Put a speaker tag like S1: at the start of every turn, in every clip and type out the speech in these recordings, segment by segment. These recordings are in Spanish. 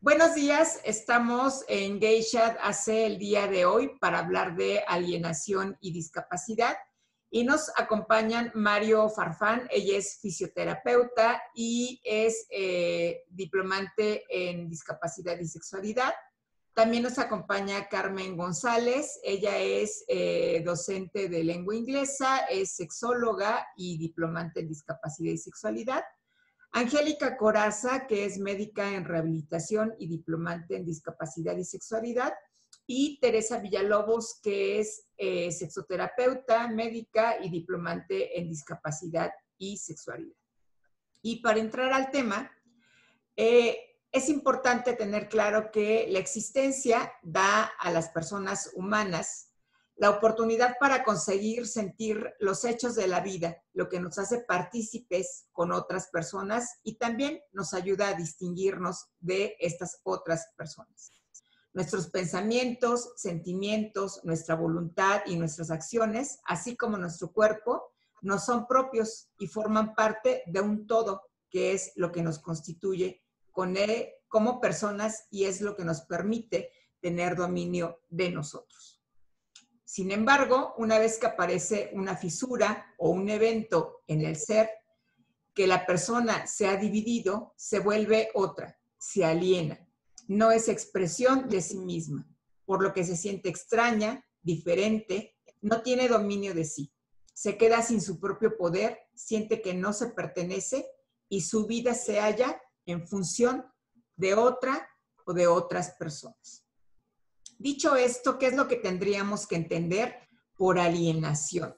S1: Buenos días, estamos en Geisha hace el día de hoy para hablar de alienación y discapacidad y nos acompañan Mario Farfán, ella es fisioterapeuta y es eh, diplomante en discapacidad y sexualidad. También nos acompaña Carmen González, ella es eh, docente de lengua inglesa, es sexóloga y diplomante en discapacidad y sexualidad. Angélica Coraza, que es médica en rehabilitación y diplomante en discapacidad y sexualidad. Y Teresa Villalobos, que es eh, sexoterapeuta, médica y diplomante en discapacidad y sexualidad. Y para entrar al tema, eh, es importante tener claro que la existencia da a las personas humanas la oportunidad para conseguir sentir los hechos de la vida, lo que nos hace partícipes con otras personas y también nos ayuda a distinguirnos de estas otras personas. Nuestros pensamientos, sentimientos, nuestra voluntad y nuestras acciones, así como nuestro cuerpo, no son propios y forman parte de un todo, que es lo que nos constituye como personas y es lo que nos permite tener dominio de nosotros. Sin embargo, una vez que aparece una fisura o un evento en el ser, que la persona se ha dividido, se vuelve otra, se aliena. No es expresión de sí misma, por lo que se siente extraña, diferente, no tiene dominio de sí. Se queda sin su propio poder, siente que no se pertenece y su vida se halla en función de otra o de otras personas. Dicho esto, ¿qué es lo que tendríamos que entender por alienación?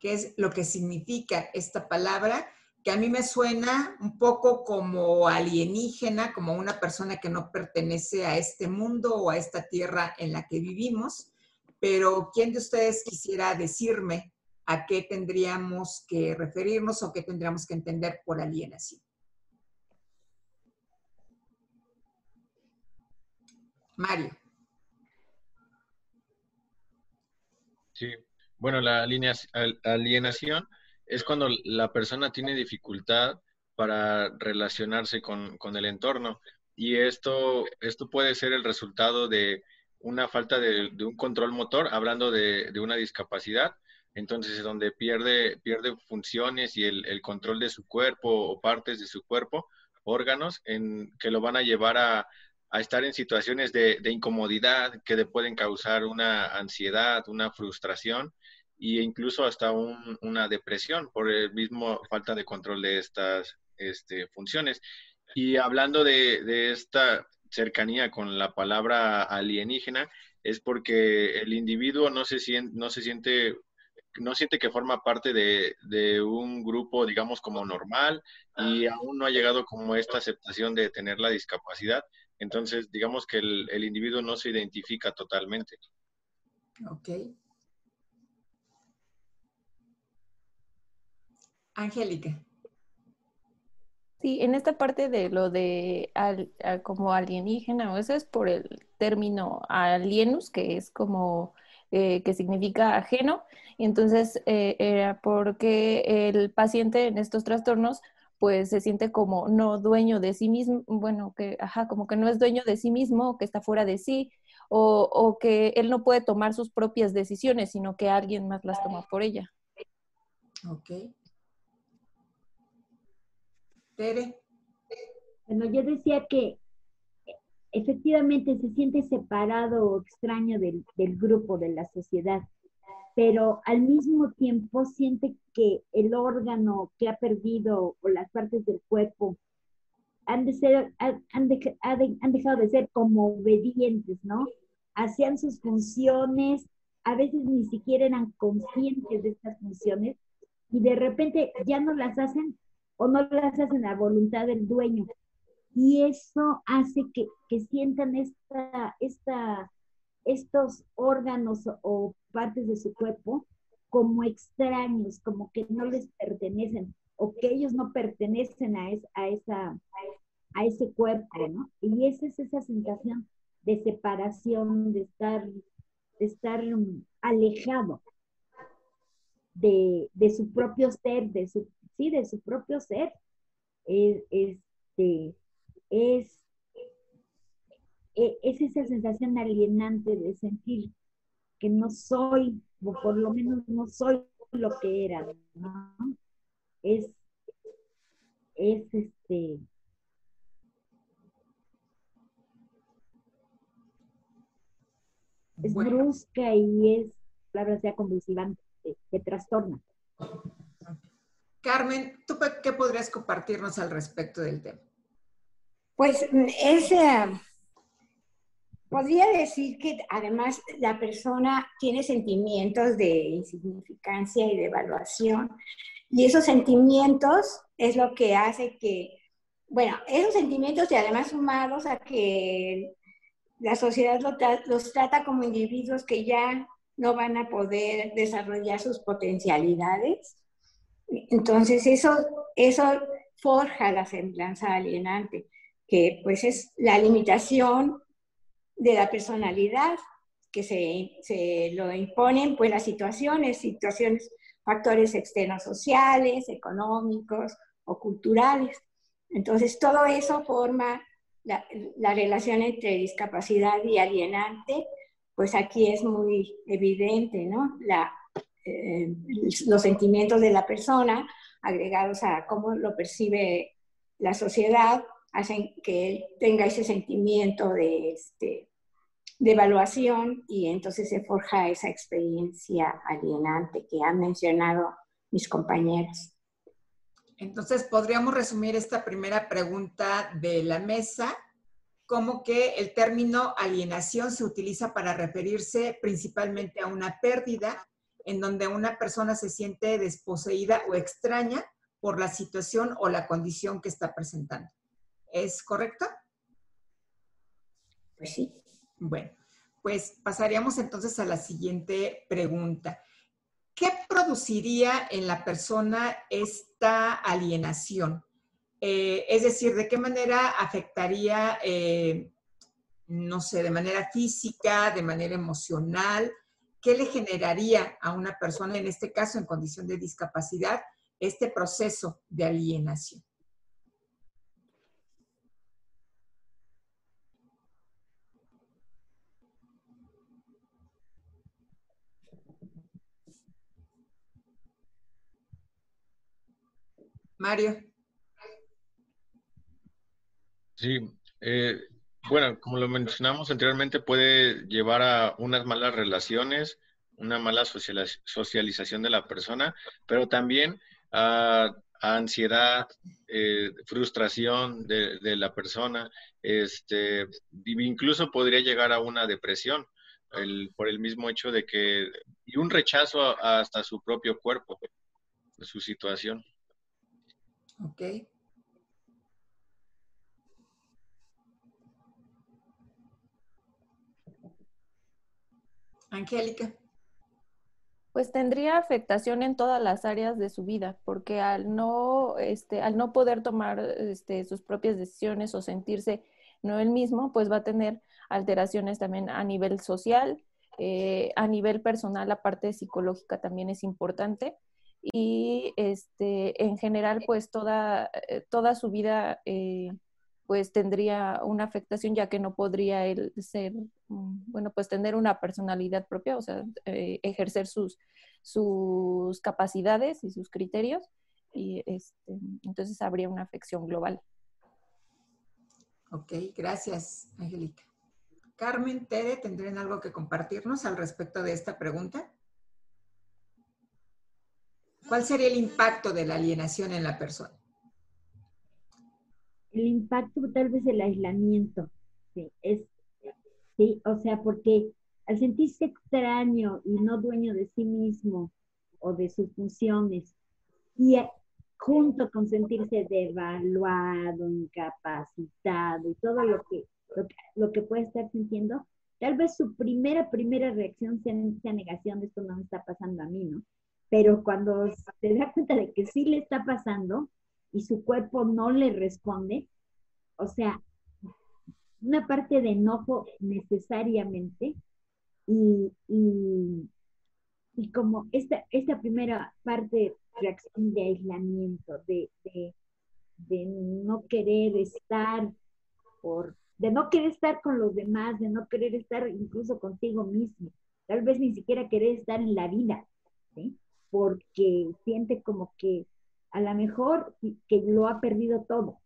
S1: ¿Qué es lo que significa esta palabra? Que a mí me suena un poco como alienígena, como una persona que no pertenece a este mundo o a esta tierra en la que vivimos. Pero ¿quién de ustedes quisiera decirme a qué tendríamos que referirnos o qué tendríamos que entender por alienación? Mario.
S2: Sí, bueno, la alienación es cuando la persona tiene dificultad para relacionarse con, el entorno. Y esto, esto puede ser el resultado de una falta de, un control motor, hablando de, una discapacidad, entonces es donde pierde, pierde funciones y el, control de su cuerpo o partes de su cuerpo, órganos, en, que lo van a llevar a, a estar en situaciones de, incomodidad que le pueden causar una ansiedad, una frustración e incluso hasta una depresión por el mismo falta de control de estas este, funciones. Y hablando de, esta cercanía con la palabra alienígena, es porque el individuo no se siente, no se siente no siente que forma parte de, de, un grupo, digamos, como normal y aún no ha llegado como esta aceptación de tener la discapacidad. Entonces, digamos que el, individuo no se identifica totalmente.
S1: Ok. Angélica.
S3: Sí, en esta parte de lo de como alienígena, o eso es por el término alienus, que es como eh, que significa ajeno, y entonces eh, era porque el paciente en estos trastornos pues se siente como no dueño de sí mismo, bueno, que, ajá, como que no es dueño de sí mismo, que está fuera de sí, o, que él no puede tomar sus propias decisiones, sino que alguien más las toma por ella.
S1: Ok. Tere.
S4: Bueno, yo decía que efectivamente se siente separado o extraño del, del grupo, de la sociedad pero al mismo tiempo siente que el órgano que ha perdido o las partes del cuerpo han, de ser, han, han, dejado de ser como obedientes, ¿no? Hacían sus funciones, a veces ni siquiera eran conscientes de estas funciones y de repente ya no las hacen o no las hacen a voluntad del dueño. Y eso hace que, que sientan esta, esta estos órganos o partes de su cuerpo como extraños, como que no les pertenecen o que ellos no pertenecen a, a, esa, a ese cuerpo, ¿no? Y esa es esa sensación de separación, de estar, de estar alejado de, su propio ser, de su, sí, de su propio ser. Es, este, es e, es esa sensación alienante de sentir que no soy, o por lo menos no soy lo que era, ¿no? Es, es este, es brusca y es, palabra sea convulsivante, que trastorna.
S1: Carmen, ¿tú qué podrías compartirnos al respecto del tema?
S5: Pues es, eh, podría decir que además la persona tiene sentimientos de insignificancia y de evaluación, y esos sentimientos es lo que hace que, bueno, esos sentimientos y además sumados a que la sociedad los trata como individuos que ya no van a poder desarrollar sus potencialidades. Entonces eso, eso forja la semblanza alienante, que pues es la limitación de la personalidad que se, se lo imponen pues las situaciones, situaciones, factores externos sociales, económicos o culturales. Entonces todo eso forma la, la, relación entre discapacidad y alienante, pues aquí es muy evidente, ¿no? La, eh, los sentimientos de la persona agregados a cómo lo percibe la sociedad hacen que él tenga ese sentimiento de, este, de evaluación y entonces se forja esa experiencia alienante que han mencionado mis compañeros.
S1: Entonces, podríamos resumir esta primera pregunta de la mesa como que el término alienación se utiliza para referirse principalmente a una pérdida en donde una persona se siente desposeída o extraña por la situación o la condición que está presentando. ¿Es correcto?
S5: Pues sí.
S1: Bueno, pues pasaríamos entonces a la siguiente pregunta. ¿Qué produciría en la persona esta alienación? Eh, es decir, ¿de qué manera afectaría, eh, no sé, de manera física, de manera emocional? ¿Qué le generaría a una persona, en este caso en condición de discapacidad, este proceso de alienación? Mario.
S2: Sí, eh, bueno, como lo mencionamos anteriormente, puede llevar a unas malas relaciones, una mala socialización de la persona, pero también a, ansiedad, eh, frustración de, la persona, este, incluso podría llegar a una depresión por el mismo hecho de que, y un rechazo hasta su propio cuerpo, su situación.
S1: Ok. Angélica.
S3: Pues tendría afectación en todas las áreas de su vida, porque al no, este, al no poder tomar este, sus propias decisiones o sentirse no él mismo, pues va a tener alteraciones también a nivel social, eh, a nivel personal, la parte psicológica también es importante y este, en general pues toda, eh, toda su vida eh, pues tendría una afectación ya que no podría él ser, mm, bueno, pues tener una personalidad propia, o sea, eh, ejercer sus, sus capacidades y sus criterios y este, entonces habría una afección global.
S1: Ok, gracias, Angélica. Carmen, Tere, ¿tendrían algo que compartirnos al respecto de esta pregunta? ¿Cuál sería el impacto de la alienación en la persona?
S4: El impacto tal vez el aislamiento, sí, es, sí, o sea, porque al sentirse extraño y no dueño de sí mismo o de sus funciones, y junto con sentirse devaluado, incapacitado y todo lo que, lo que, puede estar sintiendo, tal vez su primera, primera reacción sea, sea negación de esto no me está pasando a mí, ¿no? Pero cuando se da cuenta de que sí le está pasando y su cuerpo no le responde, o sea, una parte de enojo necesariamente y, y, como esta, esta primera parte reacción de aislamiento, de, de, de no querer estar por de no querer estar con los demás, de no querer estar incluso contigo mismo, tal vez ni siquiera querer estar en la vida, ¿sí? Porque siente como que a lo mejor que lo ha perdido todo,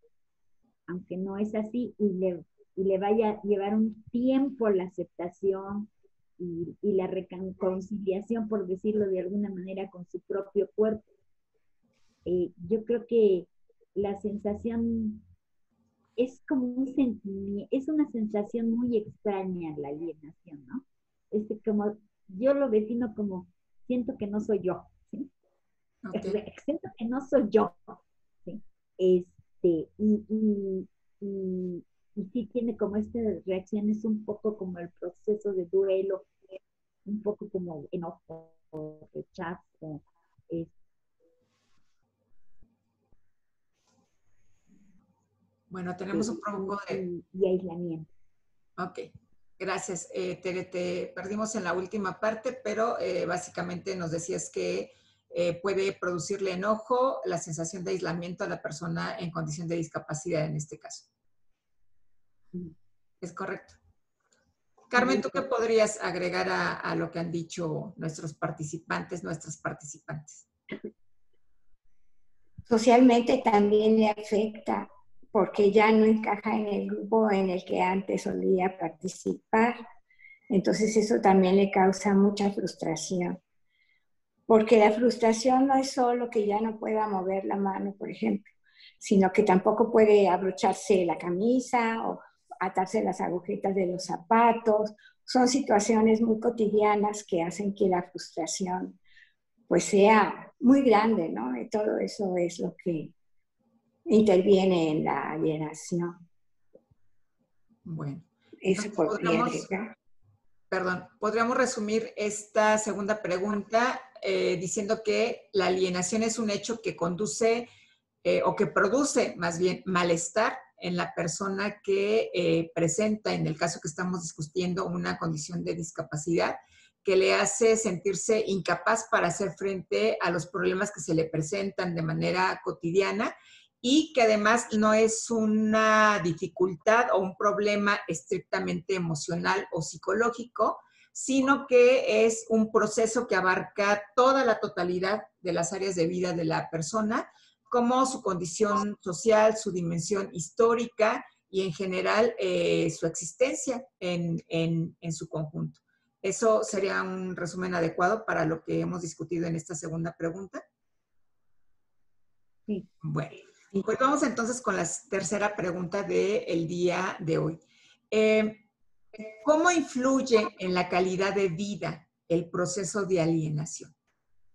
S4: aunque no es así, y le, y le vaya a llevar un tiempo la aceptación y, la reconciliación, por decirlo de alguna manera, con su propio cuerpo. Eh, yo creo que la sensación es como un sentimiento, es una sensación muy extraña la alienación, ¿no? Es como, yo lo defino como, siento que no soy yo, ¿sí? Siento que no soy yo, ¿sí? Este, y, y, y, y sí tiene como estas reacciones un poco como el proceso de duelo, un poco como enojo, rechazo,
S1: Bueno, tenemos un poco de...
S4: Y, aislamiento.
S1: Ok, gracias. Eh, te, perdimos en la última parte, pero eh, básicamente nos decías que eh, puede producirle enojo, la sensación de aislamiento a la persona en condición de discapacidad en este caso. Es correcto. Carmen, ¿tú qué podrías agregar a, a lo que han dicho nuestros participantes, nuestras participantes?
S5: Socialmente también le afecta porque ya no encaja en el grupo en el que antes solía participar. Entonces eso también le causa mucha frustración. Porque la frustración no es solo que ya no pueda mover la mano, por ejemplo, sino que tampoco puede abrocharse la camisa o atarse las agujetas de los zapatos. Son situaciones muy cotidianas que hacen que la frustración pues sea muy grande, ¿no? Y todo eso es lo que interviene en la alienación.
S1: Bueno.
S5: Eso podríamos,
S1: perdón, podríamos resumir esta segunda pregunta eh, diciendo que la alienación es un hecho que conduce eh, o que produce más bien malestar en la persona que eh, presenta, en el caso que estamos discutiendo, una condición de discapacidad que le hace sentirse incapaz para hacer frente a los problemas que se le presentan de manera cotidiana y que además no es una dificultad o un problema estrictamente emocional o psicológico, sino que es un proceso que abarca toda la totalidad de las áreas de vida de la persona, como su condición social, su dimensión histórica y en general eh, su existencia en, en su conjunto. ¿Eso sería un resumen adecuado para lo que hemos discutido en esta segunda pregunta?
S4: Sí.
S1: Bueno. Pues vamos entonces con la tercera pregunta del día de hoy. Eh, ¿Cómo influye en la calidad de vida el proceso de alienación?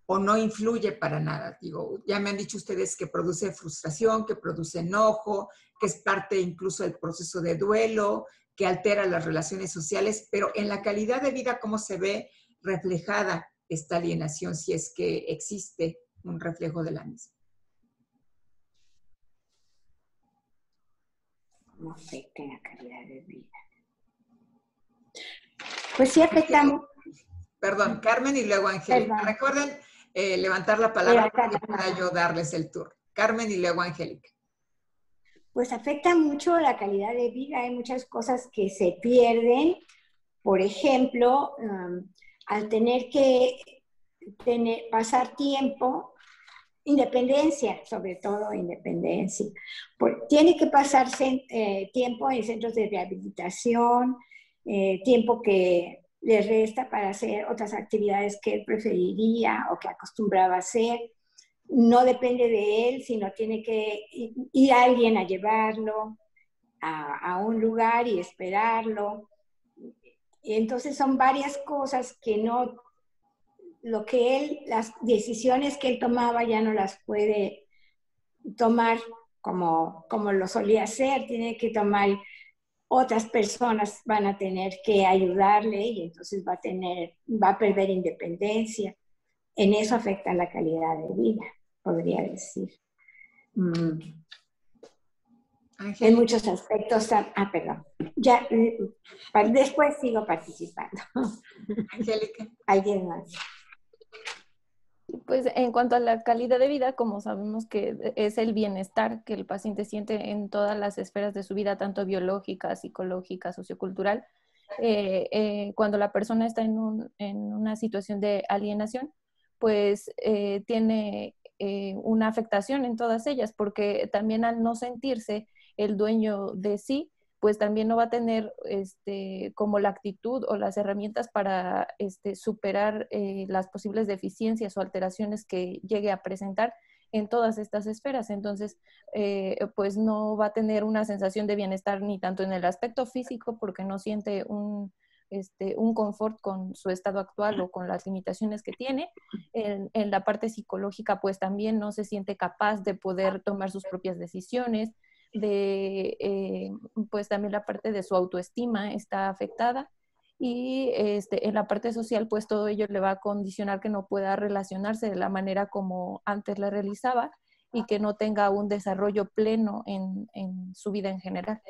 S1: ¿O no influye para nada? Digo, ya me han dicho ustedes que produce frustración, que produce enojo, que es parte incluso del proceso de duelo, que altera las relaciones sociales, pero en la calidad de vida, ¿cómo se ve reflejada esta alienación si es que existe un reflejo de la misma?
S5: no afecta la calidad de vida. Pues sí afectamos.
S1: Perdón, Carmen y luego Angélica. Recuerden eh, levantar la palabra para yo darles el tour. Carmen y luego Angélica.
S5: Pues afecta mucho la calidad de vida. Hay muchas cosas que se pierden. Por ejemplo, um, al tener que tener, pasar tiempo Independencia, sobre todo independencia. tiene que pasarse eh, tiempo en centros de rehabilitación, eh, tiempo que le resta para hacer otras actividades que él preferiría o que acostumbraba hacer. No depende de él, sino tiene que ir alguien a llevarlo a, a un lugar y esperarlo. Entonces son varias cosas que no lo que él, las decisiones que él tomaba ya no las puede tomar como, como lo solía hacer, tiene que tomar, otras personas van a tener que ayudarle y entonces va a tener, va a perder independencia. En eso afecta la calidad de vida, podría decir. Mm. En muchos aspectos. Ah, perdón. Ya, eh, después sigo participando.
S1: Angélica.
S5: Alguien más.
S3: Pues en cuanto a la calidad de vida, como sabemos que es el bienestar que el paciente siente en todas las esferas de su vida, tanto biológica, psicológica, sociocultural, eh, eh, cuando la persona está en, una situación de alienación, pues eh, tiene una afectación en todas ellas, porque también al no sentirse el dueño de sí, pues también no va a tener este, como la actitud o las herramientas para este, superar eh, las posibles deficiencias o alteraciones que llegue a presentar en todas estas esferas. Entonces, eh, pues no va a tener una sensación de bienestar ni tanto en el aspecto físico porque no siente un, este, un confort con su estado actual o con las limitaciones que tiene. En, en, la parte psicológica, pues también no se siente capaz de poder tomar sus propias decisiones, de, eh, pues también la parte de su autoestima está afectada y este, en la parte social, pues todo ello le va a condicionar que no pueda relacionarse de la manera como antes la realizaba y que no tenga un desarrollo pleno en, en su vida en general.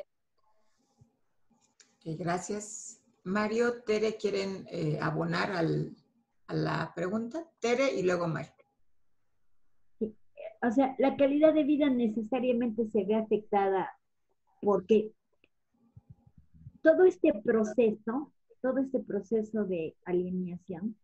S1: gracias. Mario, Tere, ¿quieren eh, abonar al, a la pregunta? Tere y luego Mario
S4: o sea, la calidad de vida necesariamente se ve afectada porque todo este proceso, todo este proceso de alineación,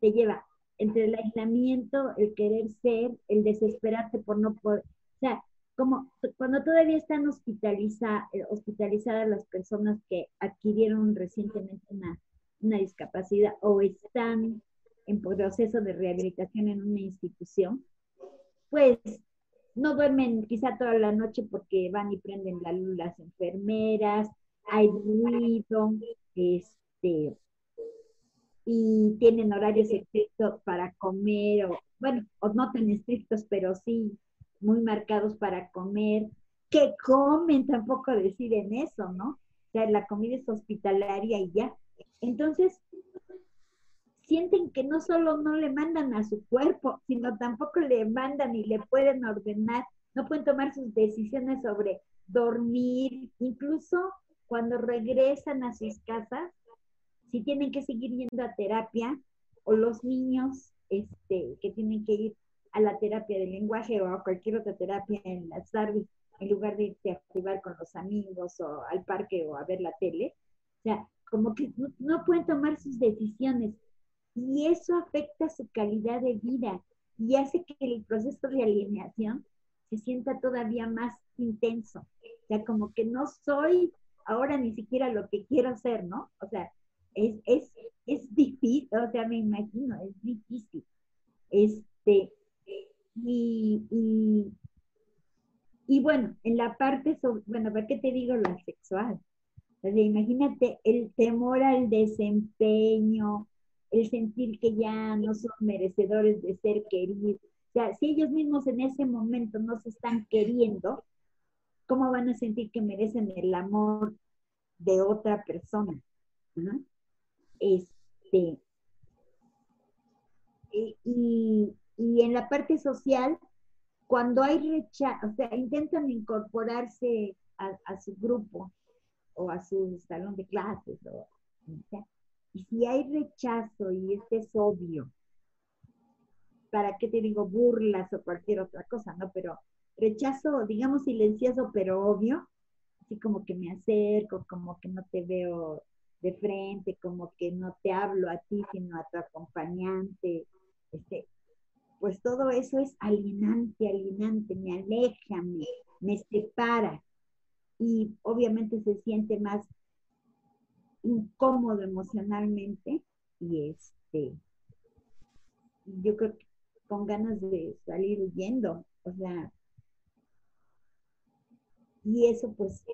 S4: te lleva entre el aislamiento, el querer ser, el desesperarte por no poder, o sea, como cuando todavía están hospitaliza, eh, hospitalizadas las personas que adquirieron recientemente una, una discapacidad o están en proceso de rehabilitación en una institución, pues no duermen quizá toda la noche porque van y prenden la luz las enfermeras, hay ruido, este, y tienen horarios estrictos para comer, o bueno, o no tan estrictos, pero sí muy marcados para comer. ¿Qué comen? Tampoco deciden eso, ¿no? O sea, la comida es hospitalaria y ya. Entonces, sienten que no solo no le mandan a su cuerpo, sino tampoco le mandan y le pueden ordenar, no pueden tomar sus decisiones sobre dormir, incluso cuando regresan a sus casas, si tienen que seguir yendo a terapia, o los niños este, que tienen que ir a la terapia del lenguaje o a cualquier otra terapia en las tardes, en lugar de irse a jugar con los amigos o al parque o a ver la tele. O sea, como que no pueden tomar sus decisiones y eso afecta su calidad de vida y hace que el proceso de alineación se sienta todavía más intenso. O sea, como que no soy ahora ni siquiera lo que quiero ser, ¿no? O sea, es, es, es difícil, o sea, me imagino, es difícil. Este, y, y, y bueno, en la parte, sobre, bueno, ¿para qué te digo lo sexual? O sea, imagínate el temor al desempeño, el sentir que ya no son merecedores de ser queridos. O sea, si ellos mismos en ese momento no se están queriendo, ¿cómo van a sentir que merecen el amor de otra persona? Este, y, en la parte social, cuando hay rechazo, o sea, intentan incorporarse a, su grupo o a su salón de clases, o, y si hay rechazo y este es obvio, ¿para qué te digo burlas o cualquier otra cosa, no? Pero rechazo, digamos silencioso, pero obvio, así como que me acerco, como que no te veo de frente, como que no te hablo a ti, sino a tu acompañante, este, pues todo eso es alienante, alienante, me aleja, me, me separa. Y obviamente se siente más incómodo emocionalmente y este, yo creo que con ganas de salir huyendo, o sea, y eso pues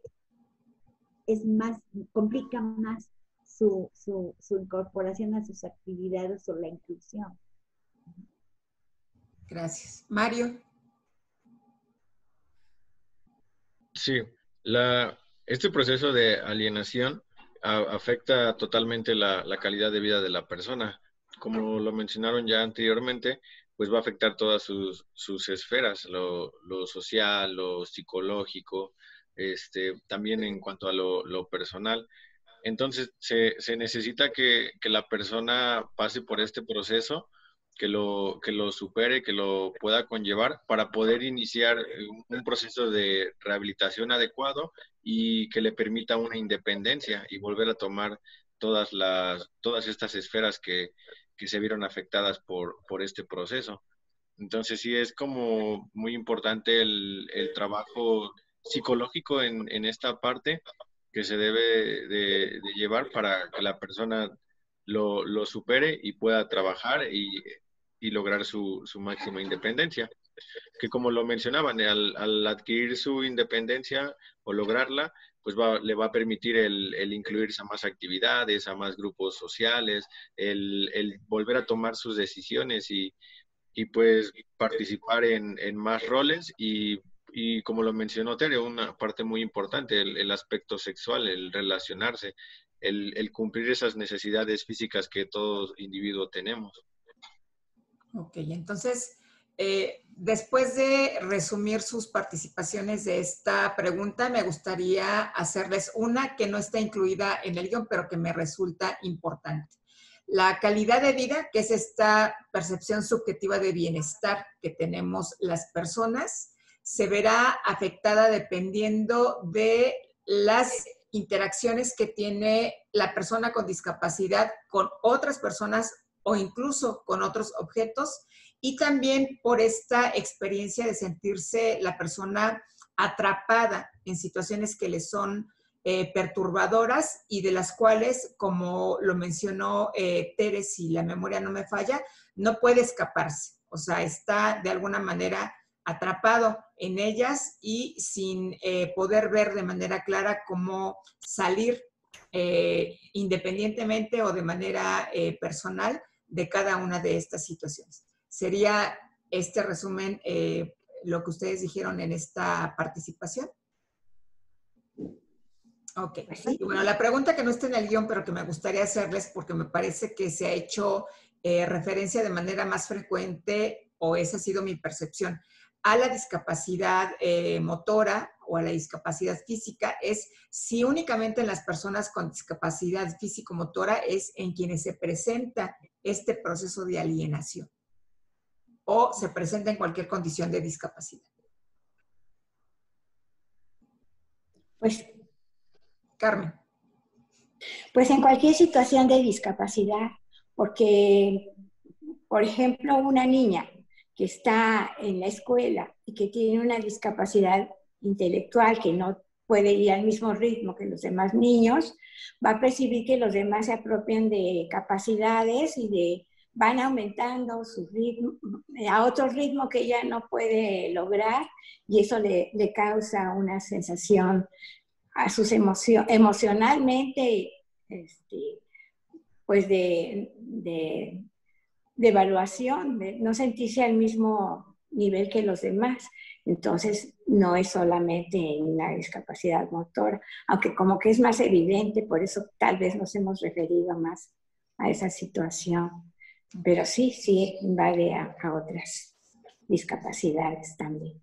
S4: es más, complica más su, su, su incorporación a sus actividades o la inclusión.
S1: Gracias. Mario.
S2: Sí, la, este proceso de alienación afecta totalmente la, calidad de vida de la persona. Como lo mencionaron ya anteriormente, pues va a afectar todas sus, sus esferas, lo, social, lo psicológico, este, también en cuanto a lo, personal. Entonces, se, se necesita que, que, la persona pase por este proceso, que lo, que lo supere, que lo pueda conllevar para poder iniciar un proceso de rehabilitación adecuado y que le permita una independencia y volver a tomar todas, las, todas estas esferas que, que se vieron afectadas por, por este proceso. Entonces sí es como muy importante el, el trabajo psicológico en, en, esta parte que se debe de, de llevar para que la persona lo, lo, supere y pueda trabajar y, y lograr su, su, máxima independencia. Que como lo mencionaban, al, al, adquirir su independencia o lograrla, pues va, le va a permitir el, incluirse a más actividades, a más grupos sociales, el, volver a tomar sus decisiones y, y pues participar en, en más roles y, y, como lo mencionó Tere, una parte muy importante, el, el aspecto sexual, el relacionarse, el, el, cumplir esas necesidades físicas que todo individuo tenemos.
S1: Ok, entonces, eh, después de resumir sus participaciones de esta pregunta, me gustaría hacerles una que no está incluida en el guion, pero que me resulta importante. La calidad de vida, que es esta percepción subjetiva de bienestar que tenemos las personas, se verá afectada dependiendo de las interacciones que tiene la persona con discapacidad con otras personas o incluso con otros objetos y también por esta experiencia de sentirse la persona atrapada en situaciones que le son eh, perturbadoras y de las cuales, como lo mencionó eh, Tere, si la memoria no me falla, no puede escaparse. O sea, está de alguna manera atrapado en ellas y sin eh, poder ver de manera clara cómo salir eh, independientemente o de manera personal de cada una de estas situaciones. Sería este resumen eh, lo que ustedes dijeron en esta participación. Ok. Y bueno, la pregunta que no está en el guion, pero que me gustaría hacerles porque me parece que se ha hecho eh, referencia de manera más frecuente, o esa ha sido mi percepción, a la discapacidad eh, motora o a la discapacidad física, es si únicamente en las personas con discapacidad físico-motora es en quienes se presenta este proceso de alienación o se presenta en cualquier condición de discapacidad.
S5: Pues
S1: Carmen.
S5: Pues en cualquier situación de discapacidad, porque, por ejemplo, una niña que está en la escuela y que tiene una discapacidad intelectual que no puede ir al mismo ritmo que los demás niños, va a percibir que los demás se apropian de capacidades y de van aumentando su ritmo a otro ritmo que ella no puede lograr y eso le, le causa una sensación a sus emociones, emocionalmente, este, pues de, de, de evaluación, de no sentirse al mismo nivel que los demás. Entonces, no es solamente una discapacidad motora, aunque como que es más evidente, por eso tal vez nos hemos referido más a esa situación. Pero sí, sí invade a, a otras discapacidades también,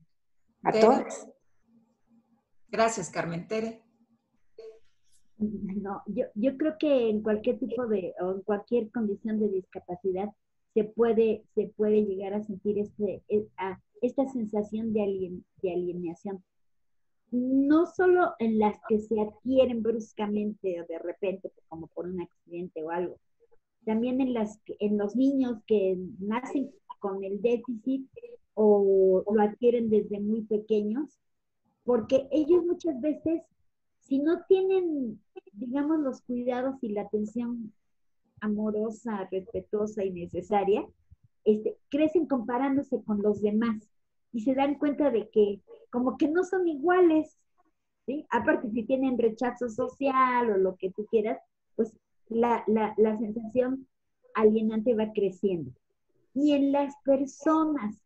S5: a
S1: Tere.
S5: todas.
S1: Gracias, Carmen. Tere.
S4: No, yo, yo creo que en cualquier tipo de, o en cualquier condición de discapacidad, se puede, se puede llegar a sentir este, a esta sensación de, alien, de alienación. No solo en las que se adquieren bruscamente o de repente, como por un accidente o algo, también en, las, en los niños que nacen con el déficit o lo adquieren desde muy pequeños, porque ellos muchas veces, si no tienen, digamos, los cuidados y la atención amorosa, respetuosa y necesaria, este, crecen comparándose con los demás y se dan cuenta de que como que no son iguales, ¿sí? Aparte, si tienen rechazo social o lo que tú quieras, pues la, la, la sensación alienante va creciendo. Y en las personas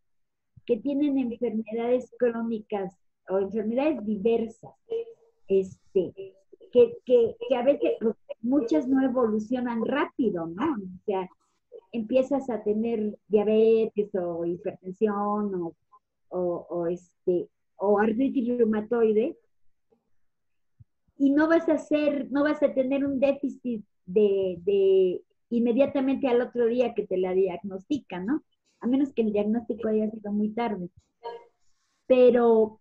S4: que tienen enfermedades crónicas o enfermedades diversas, este, que, que, que a veces pues, muchas no evolucionan rápido, ¿no? O sea, empiezas a tener diabetes o hipertensión o, o, o este, o artritis reumatoide, y no vas a hacer, no vas a tener un déficit de, de, inmediatamente al otro día que te la diagnostican, ¿no? A menos que el diagnóstico haya sido muy tarde. Pero,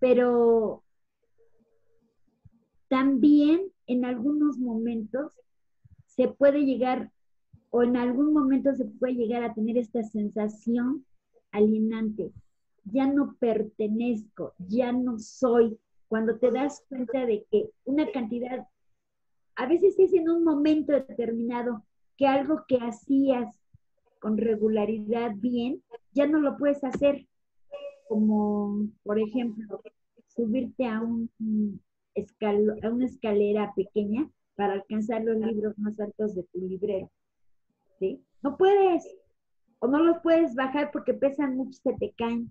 S4: pero también en algunos momentos se puede llegar, o en algún momento se puede llegar a tener esta sensación alienante. Ya no pertenezco, ya no soy. Cuando te das cuenta de que una cantidad, a veces es en un momento determinado, que algo que hacías con regularidad bien, ya no lo puedes hacer. Como, por ejemplo, subirte a, un, a una escalera pequeña para alcanzar los libros más altos de tu librero. No puedes, o no los puedes bajar porque pesan mucho, se te caen,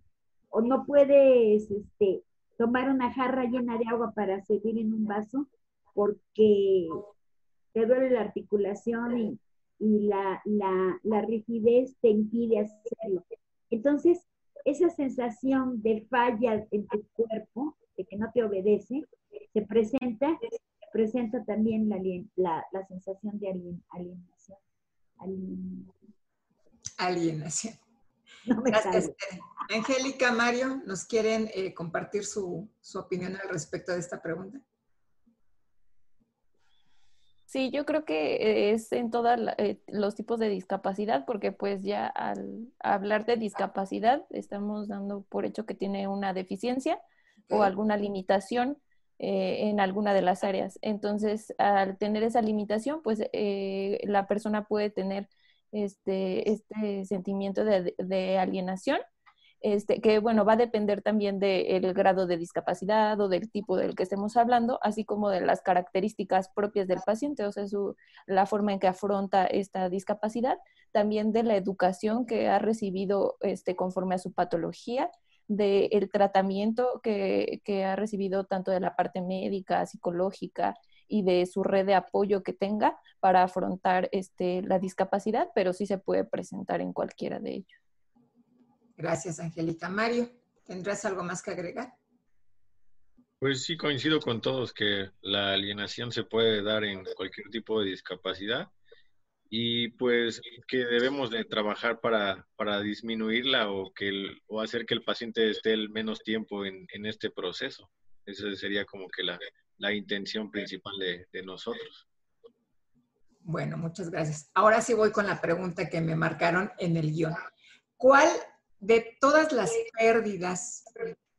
S4: o no puedes este, tomar una jarra llena de agua para servir en un vaso porque te duele la articulación y, la, la rigidez te impide hacerlo. Entonces, esa sensación de falla en tu cuerpo, de que no te obedece, se presenta presenta también la, la, sensación de alienación.
S1: Alienación. Gracias. Angélica, Mario, ¿nos quieren eh, compartir su, su, opinión al respecto de esta pregunta?
S3: Sí, yo creo que es en todos eh, los tipos de discapacidad, porque pues ya al hablar de discapacidad estamos dando por hecho que tiene una deficiencia o alguna limitación eh, en alguna de las áreas. Entonces, al tener esa limitación, pues eh, la persona puede tener este, este sentimiento de, alienación, este, que bueno, va a depender también del grado de discapacidad o del tipo del que estemos hablando, así como de las características propias del paciente, o sea, su, la forma en que afronta esta discapacidad, también de la educación que ha recibido este, conforme a su patología del tratamiento que, ha recibido tanto de la parte médica, psicológica y de su red de apoyo que tenga para afrontar este, la discapacidad, pero sí se puede presentar en cualquiera de ellos.
S1: Gracias, Angélica. Mario, ¿tendrás algo más que agregar?
S2: Pues sí, coincido con todos que la alienación se puede dar en cualquier tipo de discapacidad y pues que debemos de trabajar para, disminuirla o, que o hacer que el paciente esté el menos tiempo en, este proceso. Esa sería como que la, intención principal de, de, nosotros.
S1: Bueno, muchas gracias. Ahora sí voy con la pregunta que me marcaron en el guion. ¿Cuál de todas las pérdidas,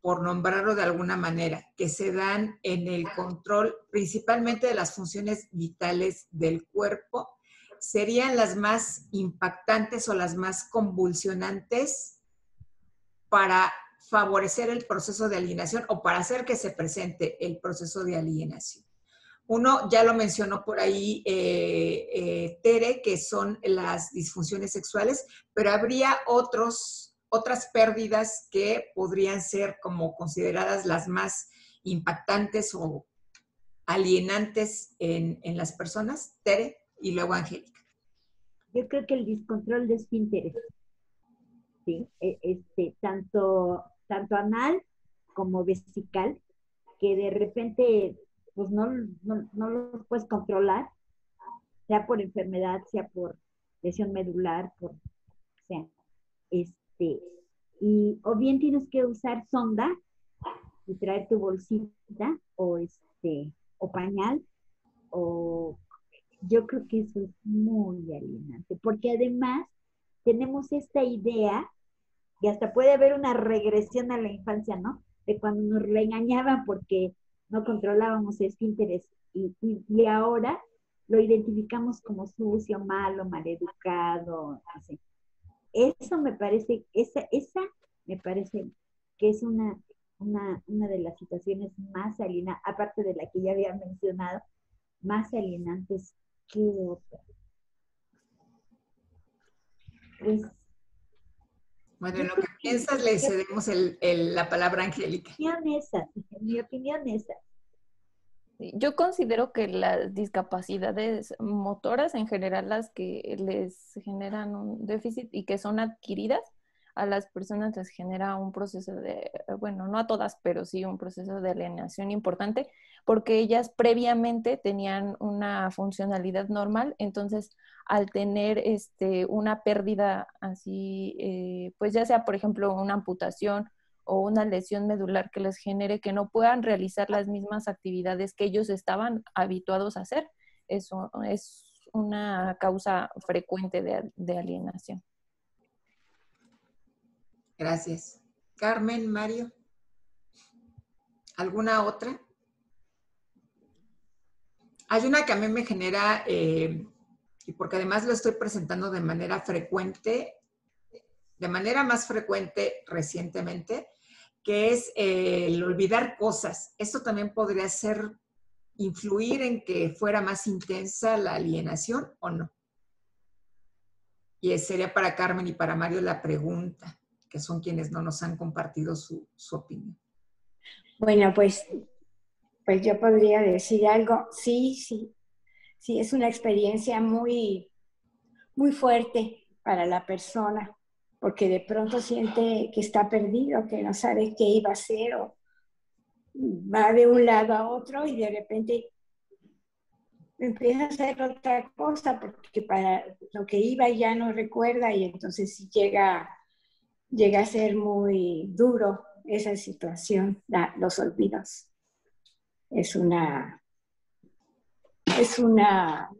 S1: por nombrarlo de alguna manera, que se dan en el control principalmente de las funciones vitales del cuerpo, serían las más impactantes o las más convulsionantes para favorecer el proceso de alienación o para hacer que se presente el proceso de alienación. Uno ya lo mencionó por ahí eh, eh, Tere, que son las disfunciones sexuales, pero habría otros, otras pérdidas que podrían ser como consideradas las más impactantes o alienantes en, en las personas. Tere y luego Angélica
S4: yo creo que el descontrol de esfínteres, ¿sí? E, este, tanto, tanto anal como vesical, que de repente pues no, no, no los puedes controlar, sea por enfermedad, sea por lesión medular, por, o sea, este, y o bien tienes que usar sonda y traer tu bolsita o este, o pañal, o yo creo que eso es muy alienante, porque además tenemos esta idea, y hasta puede haber una regresión a la infancia, ¿no? De cuando nos regañaban porque no controlábamos esfínteres y, y, y ahora lo identificamos como sucio, malo, maleducado, así. Eso me parece, esa, esa me parece que es una, una, una de las situaciones más alienantes, aparte de la que ya había mencionado, más alienantes
S1: bueno, en lo que piensas le cedemos la palabra a Angélica.
S4: En mi opinión esa.
S3: Yo considero que las discapacidades motoras, en general las que les generan un déficit y que son adquiridas, a las personas les genera un proceso de, bueno, no a todas, pero sí un proceso de alienación importante, porque ellas previamente tenían una funcionalidad normal, entonces al tener este, una pérdida así, eh, pues ya sea por ejemplo una amputación o una lesión medular que les genere que no puedan realizar las mismas actividades que ellos estaban habituados a hacer, eso es una causa frecuente de alienación.
S1: Gracias. Carmen, Mario. ¿Alguna otra? Hay una que a mí me genera, eh, y porque además lo estoy presentando de manera frecuente, de manera más frecuente recientemente, que es eh, el olvidar cosas. Esto también podría ser, influir en que fuera más intensa la alienación o no. Y sería para Carmen y para Mario la pregunta que son quienes no nos han compartido su, opinión.
S5: Bueno, pues, pues yo podría decir algo, sí, sí, sí, es una experiencia muy, muy fuerte para la persona, porque de pronto siente que está perdido, que no sabe qué iba a hacer, o va de un lado a otro y de repente empieza a hacer otra cosa, porque para lo que iba ya no recuerda y entonces si llega llega a ser muy duro esa situación, los olvidos. Es una, es una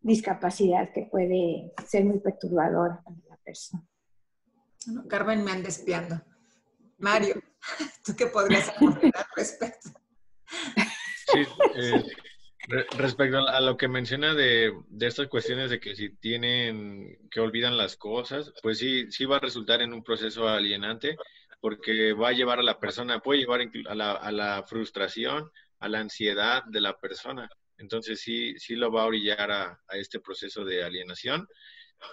S5: discapacidad que puede ser muy perturbadora para la persona.
S1: Carmen me anda espiando. Mario, ¿tú qué podrías aportar al respecto?
S2: Sí, eh, respecto a lo que menciona de, estas cuestiones de que si tienen, que olvidan las cosas, pues sí, sí va a resultar en un proceso alienante porque va a llevar a la persona, puede llevar a la, a la frustración, a la ansiedad de la persona. Entonces sí, sí lo va a orillar a, este proceso de alienación.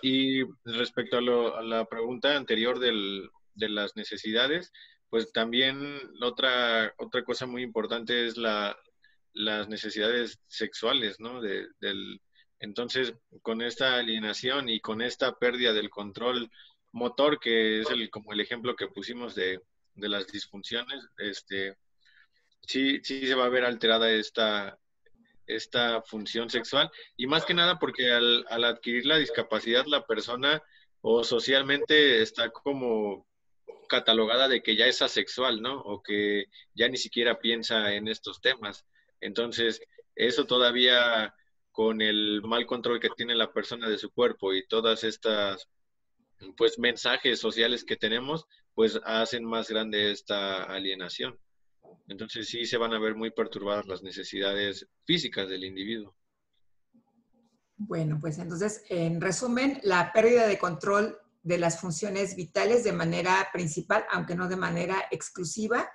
S2: Y respecto a, la pregunta anterior del, de las necesidades, pues también otra, otra cosa muy importante es la, las necesidades sexuales, ¿no? De, del, entonces, con esta alienación y con esta pérdida del control motor, que es el, como el ejemplo que pusimos de, de las disfunciones, este, sí, sí se va a ver alterada esta, esta función sexual. Y más que nada porque al, al adquirir la discapacidad, la persona o socialmente está como catalogada de que ya es asexual, ¿no? O que ya ni siquiera piensa en estos temas. Entonces, eso todavía con el mal control que tiene la persona de su cuerpo y todas estas pues mensajes sociales que tenemos, pues hacen más grande esta alienación. Entonces sí se van a ver muy perturbadas las necesidades físicas del individuo.
S1: Bueno, pues entonces, en resumen, la pérdida de control de las funciones vitales de manera principal, aunque no de manera exclusiva,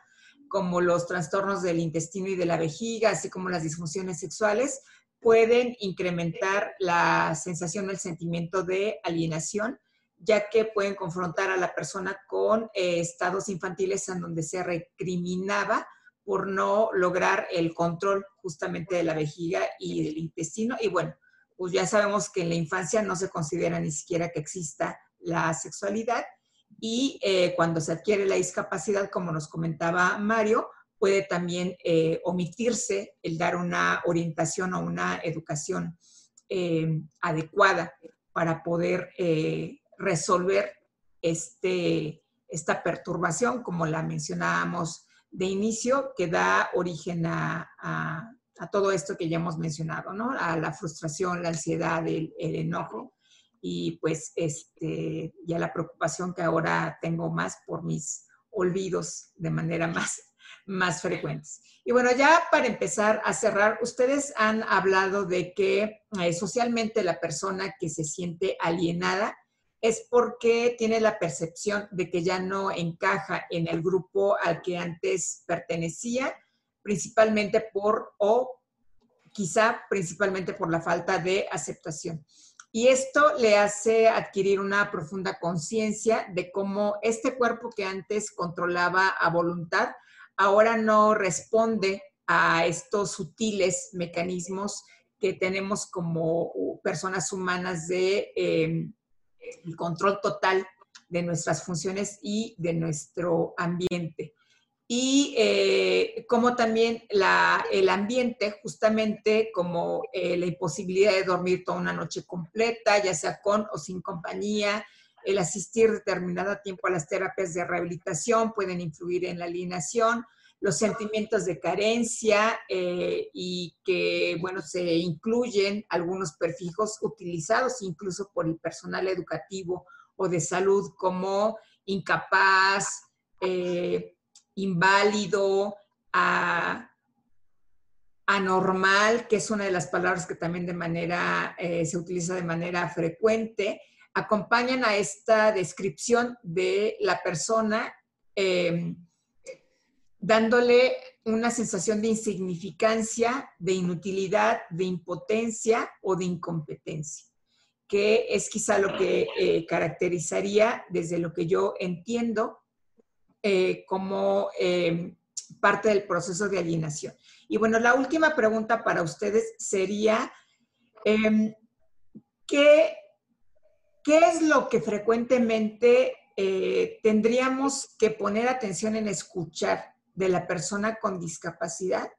S1: como los trastornos del intestino y de la vejiga, así como las disfunciones sexuales, pueden incrementar la sensación o el sentimiento de alienación, ya que pueden confrontar a la persona con eh, estados infantiles en donde se recriminaba por no lograr el control justamente de la vejiga y del intestino. Y bueno, pues ya sabemos que en la infancia no se considera ni siquiera que exista la sexualidad y eh, cuando se adquiere la discapacidad, como nos comentaba Mario, puede también eh, omitirse el dar una orientación o una educación eh, adecuada para poder resolver este, esta perturbación, como la mencionábamos de inicio, que da origen a, a, todo esto que ya hemos mencionado, ¿no? A la frustración, la ansiedad, el enojo y pues este, ya la preocupación que ahora tengo más por mis olvidos de manera más, más frecuentes. Y bueno, ya para empezar a cerrar, ustedes han hablado de que eh, socialmente la persona que se siente alienada es porque tiene la percepción de que ya no encaja en el grupo al que antes pertenecía, principalmente por o quizá principalmente por la falta de aceptación. Y esto le hace adquirir una profunda conciencia de cómo este cuerpo que antes controlaba a voluntad, ahora no responde a estos sutiles mecanismos que tenemos como personas humanas de em, el control total de nuestras funciones y de nuestro ambiente. y eh, como también el ambiente, justamente como eh, la imposibilidad de dormir toda una noche completa, ya sea con o sin compañía, el asistir determinado tiempo a las terapias de rehabilitación pueden influir en la alienación, los sentimientos de carencia eh, y que, bueno, se incluyen algunos prefijos utilizados incluso por el personal educativo o de salud como incapaz, inválido, anormal, que es una de las palabras que también de manera, eh, se utiliza de manera frecuente, acompañan a esta descripción de la persona dándole una sensación de insignificancia, de inutilidad, de impotencia o de incompetencia, que es quizá lo que eh, caracterizaría, desde lo que yo entiendo, eh, como eh, parte del proceso de alienación. Y bueno, la última pregunta para ustedes sería, em, ¿qué, ¿qué, es lo que frecuentemente eh, tendríamos que poner atención en escuchar de la persona con discapacidad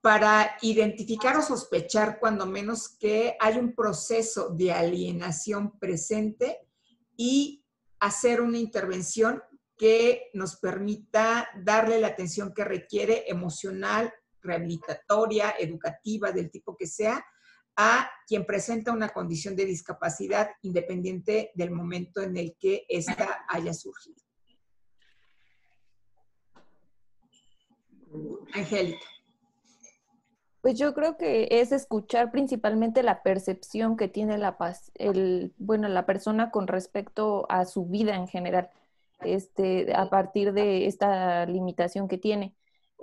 S1: para identificar o sospechar cuando menos que hay un proceso de alienación presente y hacer una intervención que nos permita darle la atención que requiere emocional, rehabilitatoria, educativa, del tipo que sea, a quien presenta una condición de discapacidad independiente del momento en el que ésta haya surgido. Angélica.
S3: Pues yo creo que es escuchar principalmente la percepción que tiene la, el, bueno, la persona con respecto a su vida en general este, a partir de esta limitación que tiene.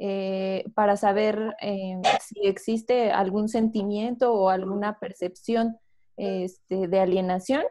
S3: Eh, para saber eh, si existe algún sentimiento o alguna percepción este, de alienación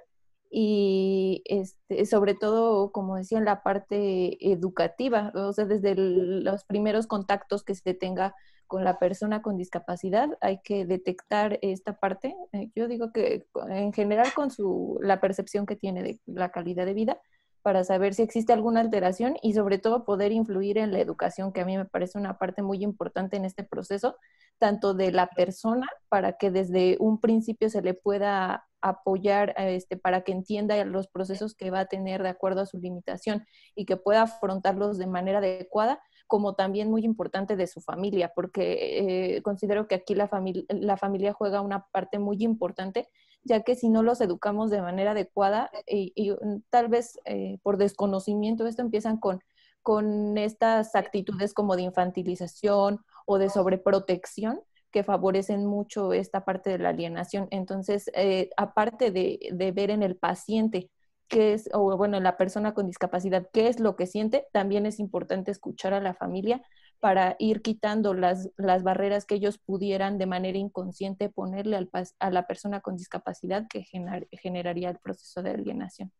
S3: y este, sobre todo, como decía, en la parte educativa, o sea, desde los primeros contactos que se tenga con la persona con discapacidad, hay que detectar esta parte. Eh, yo digo que en general con su, la percepción que tiene de la calidad de vida, para saber si existe alguna alteración y sobre todo poder influir en la educación, que a mí me parece una parte muy importante en este proceso, tanto de la persona para que desde un principio se le pueda apoyar este, para que entienda los procesos que va a tener de acuerdo a su limitación y que pueda afrontarlos de manera adecuada, como también muy importante de su familia, porque eh, considero que aquí la, la familia juega una parte muy importante ya que si no los educamos de manera adecuada y, mm, tal vez eh, por desconocimiento, esto empiezan con, con estas actitudes como de infantilización o de sobreprotección que favorecen mucho esta parte de la alienación. Entonces, eh, aparte de, de, ver en el paciente qué es, o bueno, en la persona con discapacidad, qué es lo que siente, también es importante escuchar a la familia para ir quitando las, las barreras que ellos pudieran de manera inconsciente ponerle al, a la persona con discapacidad que generaría el proceso de alienación.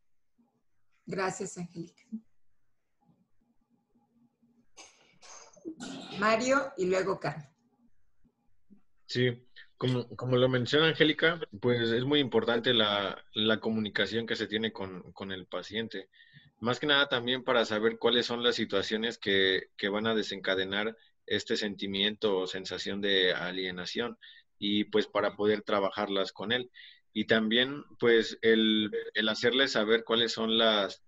S1: Gracias, Angélica. Mario y luego Carmen.
S2: Sí, como, como, lo menciona Angélica, pues es muy importante la, la comunicación que se tiene con, con el paciente. Más que nada también para saber cuáles son las situaciones que, van a desencadenar este sentimiento o sensación de alienación y pues para poder trabajarlas con él. Y también pues el, el hacerle saber cuáles son las,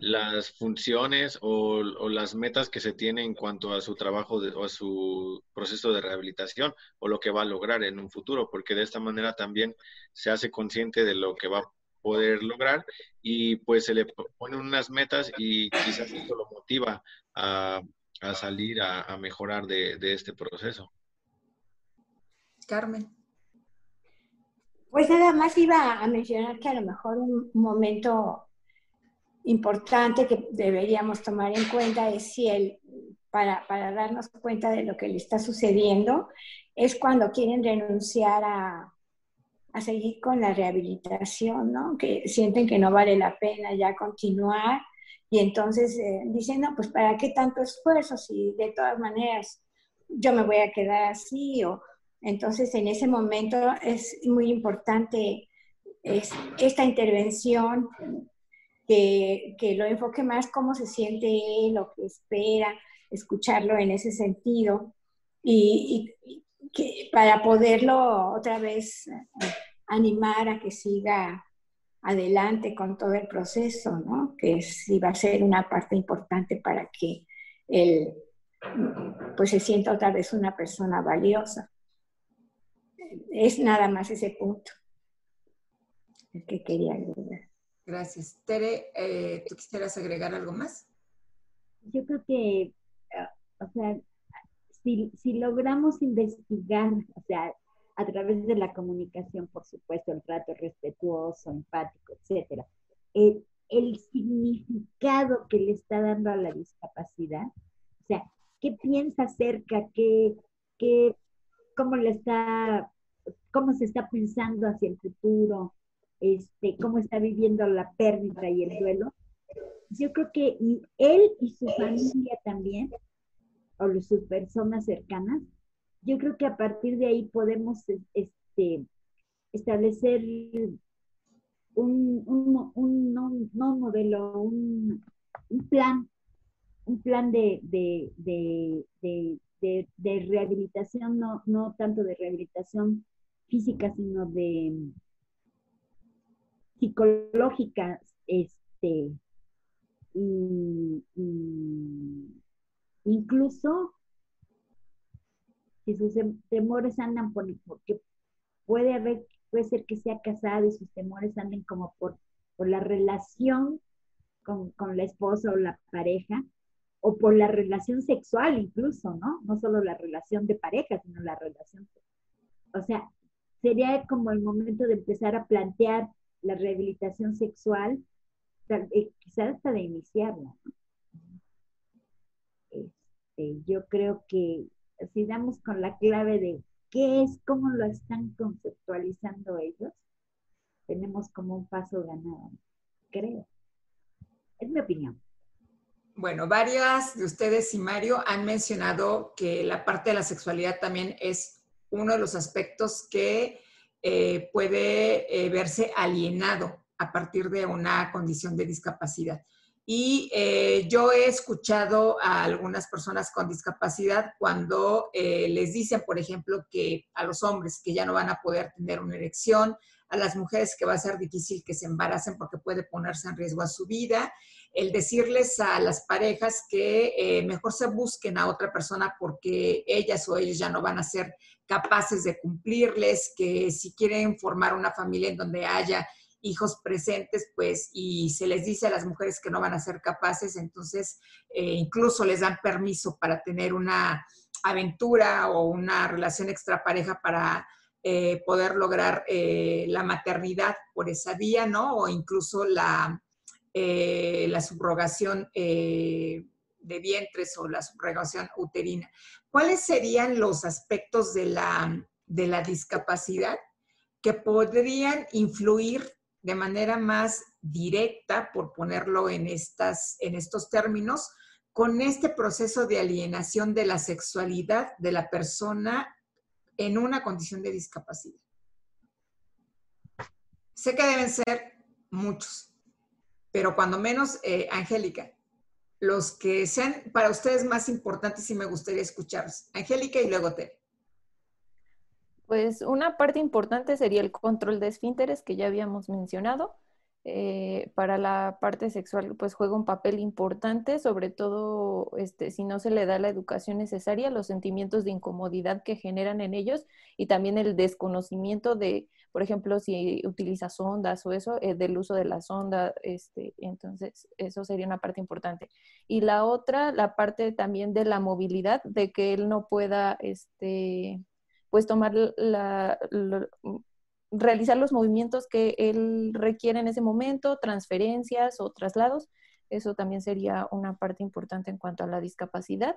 S2: las funciones o, las metas que se tiene en cuanto a su trabajo o a su proceso de rehabilitación o lo que va a lograr en un futuro, porque de esta manera también se hace consciente de lo que va poder lograr y pues se le ponen unas metas y quizás esto lo motiva a, salir a, mejorar de, este proceso.
S1: Carmen.
S5: Pues nada más iba a mencionar que a lo mejor un momento importante que deberíamos tomar en cuenta es si el, para, para darnos cuenta de lo que le está sucediendo, es cuando quieren renunciar a, a seguir con la rehabilitación, ¿no? Que sienten que no vale la pena ya continuar y entonces eh, dicen, no, pues ¿para qué tanto esfuerzo si de todas maneras yo me voy a quedar así? O, entonces en ese momento es muy importante esta intervención que, que lo enfoque más cómo se siente él, lo que espera, escucharlo en ese sentido y, que, para poderlo otra vez animar a que siga adelante con todo el proceso, ¿no? Que sí va a ser una parte importante para que él pues se sienta otra vez una persona valiosa. Es nada más ese punto el que quería agregar.
S1: Gracias. Tere, eh, ¿tú quisieras agregar algo más?
S4: Yo creo que, ah, o sea, si, si logramos investigar, o sea, a través de la comunicación, por supuesto, el trato respetuoso, empático, etcétera, el, el significado que le está dando a la discapacidad, o sea, qué piensa acerca, qué, qué, cómo le está, cómo se está pensando hacia el futuro, este, cómo está viviendo la pérdida y el duelo. Yo creo que él y su familia también, o sus personas cercanas, yo creo que a partir de ahí podemos este, establecer un, un, un, no, modelo, un, plan, un plan de, de, de, de, rehabilitación, no, no tanto de rehabilitación física, sino de psicológica, este, y, incluso si sus temores andan por, porque puede haber, puede ser que sea casado y sus temores anden como por, por la relación con, con la esposa o la pareja, o por la relación sexual incluso, ¿no? No solo la relación de pareja, sino la relación. O sea, sería como el momento de empezar a plantear la rehabilitación sexual, eh, quizás hasta de iniciarla. Este, yo creo que si damos con la clave de qué es, cómo lo están conceptualizando ellos, tenemos como un paso ganado, creo. Es mi opinión.
S1: Bueno, varias de ustedes y Mario han mencionado que la parte de la sexualidad también es uno de los aspectos que eh, puede eh, verse alienado a partir de una condición de discapacidad. Y eh, yo he escuchado a algunas personas con discapacidad cuando les dicen, por ejemplo, que a los hombres que ya no van a poder tener una erección, a las mujeres que va a ser difícil que se embaracen porque puede ponerse en riesgo a su vida, el decirles a las parejas que eh, mejor se busquen a otra persona porque ellas o ellos ya no van a ser capaces de cumplirles, que si quieren formar una familia en donde haya hijos presentes, pues, y se les dice a las mujeres que no van a ser capaces, entonces eh, incluso les dan permiso para tener una aventura o una relación extrapareja para eh, poder lograr la maternidad por esa vía, ¿no? O incluso la, eh, la subrogación eh, de vientres o la subrogación uterina. ¿Cuáles serían los aspectos de la, de la discapacidad que podrían influir de manera más directa, por ponerlo en, estas, en estos términos, con este proceso de alienación de la sexualidad de la persona en una condición de discapacidad? Sé que deben ser muchos, pero cuando menos, eh, Angélica, los que sean para ustedes más importantes y me gustaría escucharlos. Angélica y luego Tere.
S3: Pues una parte importante sería el control de esfínteres que ya habíamos mencionado. Eh, para la parte sexual, pues juega un papel importante, sobre todo este, si no se le da la educación necesaria, los sentimientos de incomodidad que generan en ellos y también el desconocimiento de, por ejemplo, si utiliza sondas o eso, eh, del uso de la sonda, este, entonces eso sería una parte importante. Y la otra, la parte también de la movilidad, de que él no pueda, este, pues tomar la realizar los movimientos que él requiere en ese momento, transferencias o traslados. Eso también sería una parte importante en cuanto a la discapacidad.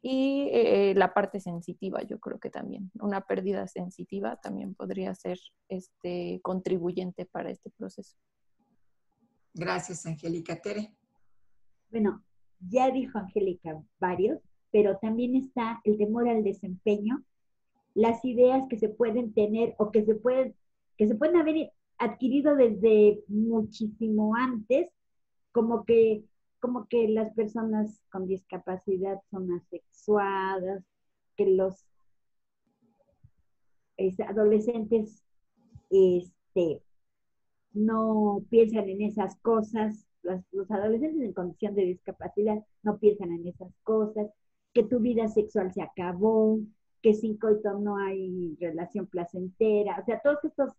S3: Y eh, la parte sensitiva, yo creo que también. Una pérdida sensitiva también podría ser este, contribuyente para este proceso.
S1: Gracias, Angélica. Tere.
S4: Bueno, ya dijo Angélica varios, pero también está el temor al desempeño, las ideas que se pueden tener o que se pueden que se pueden haber adquirido desde muchísimo antes como que, como que las personas con discapacidad son asexuadas, que los este, adolescentes este, no piensan en esas cosas, los, adolescentes en condición de discapacidad no piensan en esas cosas, que tu vida sexual se acabó, que sin coito no hay relación placentera, o sea, todos estos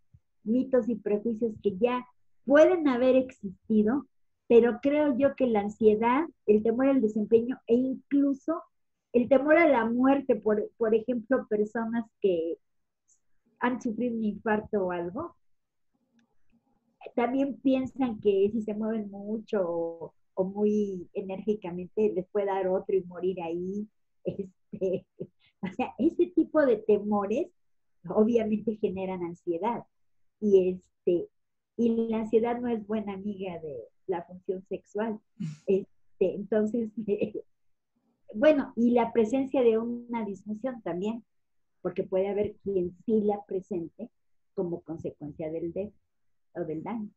S4: mitos y prejuicios que ya pueden haber existido, pero creo yo que la ansiedad, el temor al desempeño e incluso el temor a la muerte, por, por ejemplo, personas que han sufrido un infarto o algo, también piensan que si se mueven mucho o, muy enérgicamente les puede dar otro y morir ahí. Este, o sea, ese tipo de temores obviamente generan ansiedad. Y este, y la ansiedad no es buena amiga de la función sexual. Este, entonces, bueno, y la presencia de una disfunción también, porque puede haber quien sí la presente como consecuencia del de o del daño.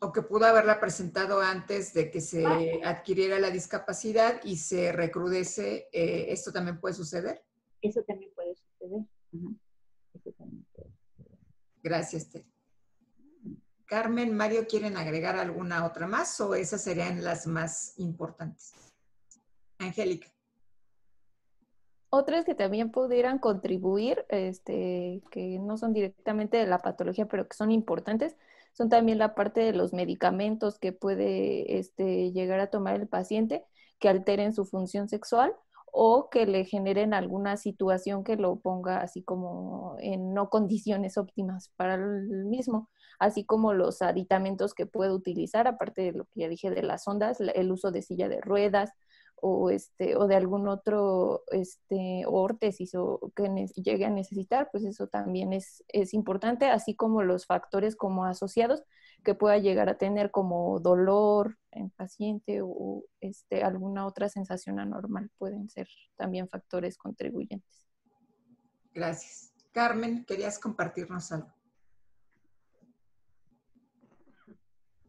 S1: O que pudo haberla presentado antes de que se adquiriera la discapacidad y se recrudece, eh, ¿esto también puede suceder?
S4: Eso también puede suceder.
S1: Gracias, Tere. Carmen, Mario, ¿quieren agregar alguna otra más o esas serían las más importantes? Angélica.
S3: Otras que también pudieran contribuir, este, que no son directamente de la patología, pero que son importantes, son también la parte de los medicamentos que puede este, llegar a tomar el paciente que alteren su función sexual o que le generen alguna situación que lo ponga así como en no condiciones óptimas para el mismo, así como los aditamentos que puede utilizar, aparte de lo que ya dije de las ondas, el uso de silla de ruedas, o este o de algún otro este órtesis o que llegue a necesitar, pues eso también es, es importante, así como los factores como asociados que pueda llegar a tener como dolor en paciente o este, alguna otra sensación anormal pueden ser también factores contribuyentes.
S1: Gracias. Carmen, ¿querías compartirnos algo?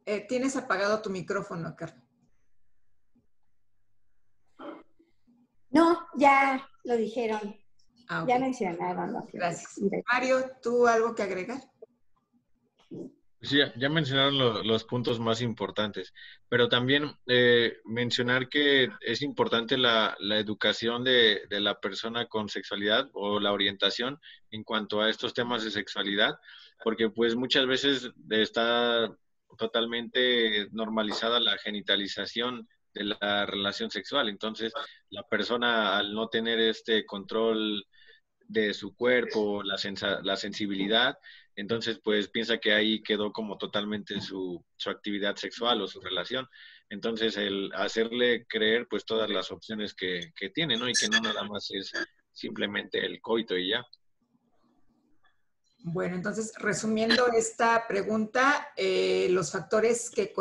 S1: Eh, tienes apagado tu micrófono, Carmen.
S5: No, ya lo dijeron. Ah, ya mencionaron.
S1: Gracias. Mario, ¿tú algo que agregar?
S2: Sí, ya mencionaron los puntos más importantes, pero también eh, mencionar que es importante la, educación de, de, la persona con sexualidad o la orientación en cuanto a estos temas de sexualidad, porque pues muchas veces está totalmente normalizada la genitalización de la relación sexual. Entonces, la persona al no tener este control de su cuerpo, la, la sensibilidad, entonces pues piensa que ahí quedó como totalmente su, su, actividad sexual o su relación. Entonces el hacerle creer pues todas las opciones que, que tiene, ¿no? Y que no nada más es simplemente el coito y ya.
S1: Bueno, entonces, resumiendo esta pregunta, eh, los factores que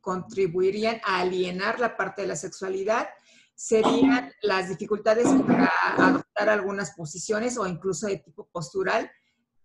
S1: contribuirían a alienar la parte de la sexualidad serían las dificultades para adoptar algunas posiciones o incluso de tipo postural,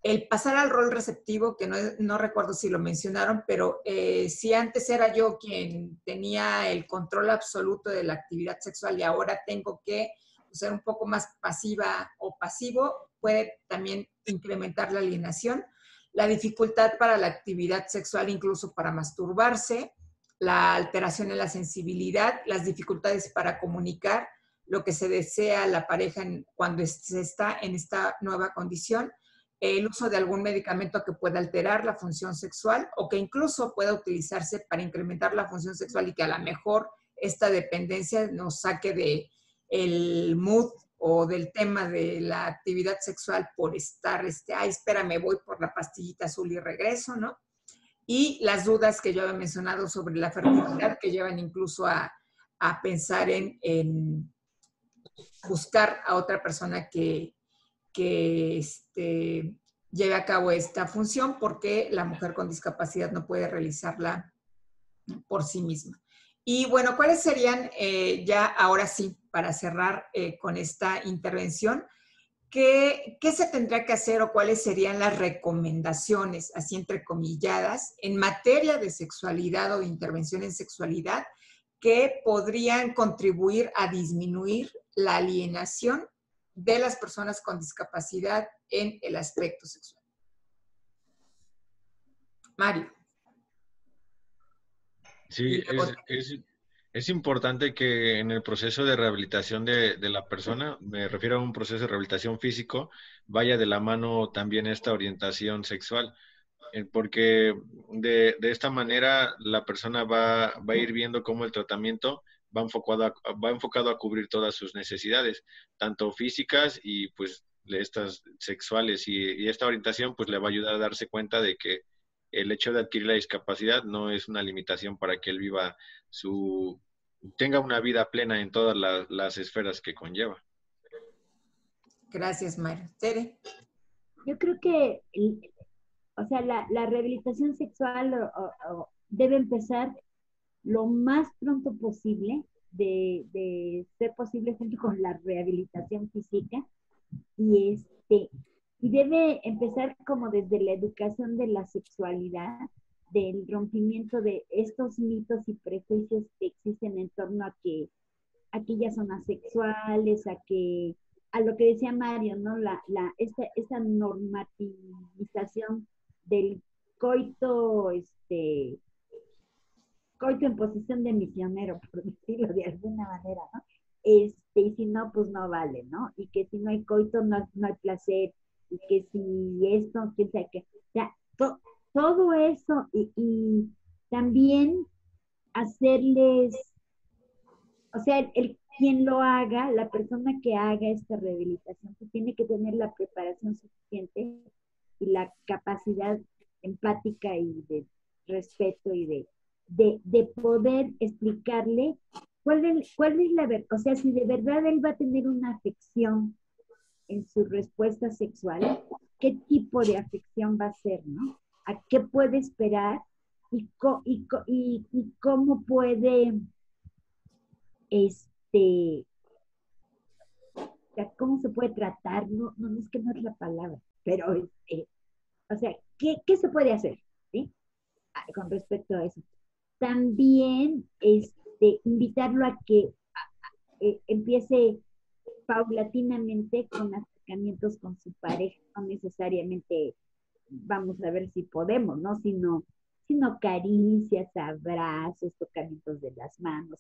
S1: el pasar al rol receptivo, que no, recuerdo si lo mencionaron, pero eh, si antes era yo quien tenía el control absoluto de la actividad sexual y ahora tengo que ser un poco más pasiva o pasivo, puede también incrementar la alienación, la dificultad para la actividad sexual, incluso para masturbarse, la alteración en la sensibilidad, las dificultades para comunicar lo que se desea a la pareja cuando se está en esta nueva condición, el uso de algún medicamento que pueda alterar la función sexual o que incluso pueda utilizarse para incrementar la función sexual y que a lo mejor esta dependencia nos saque de el mood o del tema de la actividad sexual por estar, este, ay, espérame, voy por la pastillita azul y regreso, ¿no? Y las dudas que yo había mencionado sobre la fertilidad que llevan incluso a, pensar en, buscar a otra persona que, que este, lleve a cabo esta función porque la mujer con discapacidad no puede realizarla por sí misma. Y bueno, ¿cuáles serían eh, ya ahora sí, para cerrar eh, con esta intervención, ¿qué, ¿qué, se tendrá que hacer o cuáles serían las recomendaciones, así entrecomilladas, en materia de sexualidad o de intervención en sexualidad, que podrían contribuir a disminuir la alienación de las personas con discapacidad en el aspecto sexual. Mario.
S2: Sí, es, importante que en el proceso de rehabilitación de, la persona, me refiero a un proceso de rehabilitación físico, vaya de la mano también esta orientación sexual, eh, porque de, esta manera la persona va, a ir viendo cómo el tratamiento va enfocado, a, va enfocado a cubrir todas sus necesidades, tanto físicas y pues estas sexuales, y, y esta orientación pues le va a ayudar a darse cuenta de que el hecho de adquirir la discapacidad no es una limitación para que él viva su, tenga una vida plena en todas las esferas que conlleva.
S1: Gracias, Mario. Tere.
S4: Yo creo que, o sea, la, rehabilitación sexual debe empezar lo más pronto posible, de, de, ser posible con la rehabilitación física. Y este, y debe empezar como desde la educación de la sexualidad, del rompimiento de estos mitos y prejuicios que existen en torno a que aquellas son asexuales, a que a lo que decía Mario, ¿no? La, la, esta, esta normativización del coito, este, coito en posición de misionero, por decirlo de alguna manera, ¿no? Este, y si no, pues no vale, ¿no? Y que si no hay coito, no, no hay placer, y que si esto, quién sabe qué. O sea, todo eso y, también hacerles, o sea, el, quien lo haga, la persona que haga esta rehabilitación, pues tiene que tener la preparación suficiente y la capacidad empática y de respeto y de, de, poder explicarle cuál es, cuál es la verdad, o sea, si de verdad él va a tener una afección en su respuesta sexual, qué tipo de afección va a ser, ¿no? ¿A qué puede esperar y, y, cómo puede, este, cómo se puede tratar, no, no es que no es la palabra, pero, este, o sea, ¿qué, se puede hacer, ¿sí? Ah, con respecto a eso. También, este, invitarlo a que eh, empiece paulatinamente con acercamientos con su pareja, no necesariamente vamos a ver si podemos, ¿no? Sino, sino caricias, abrazos, tocamientos de las manos,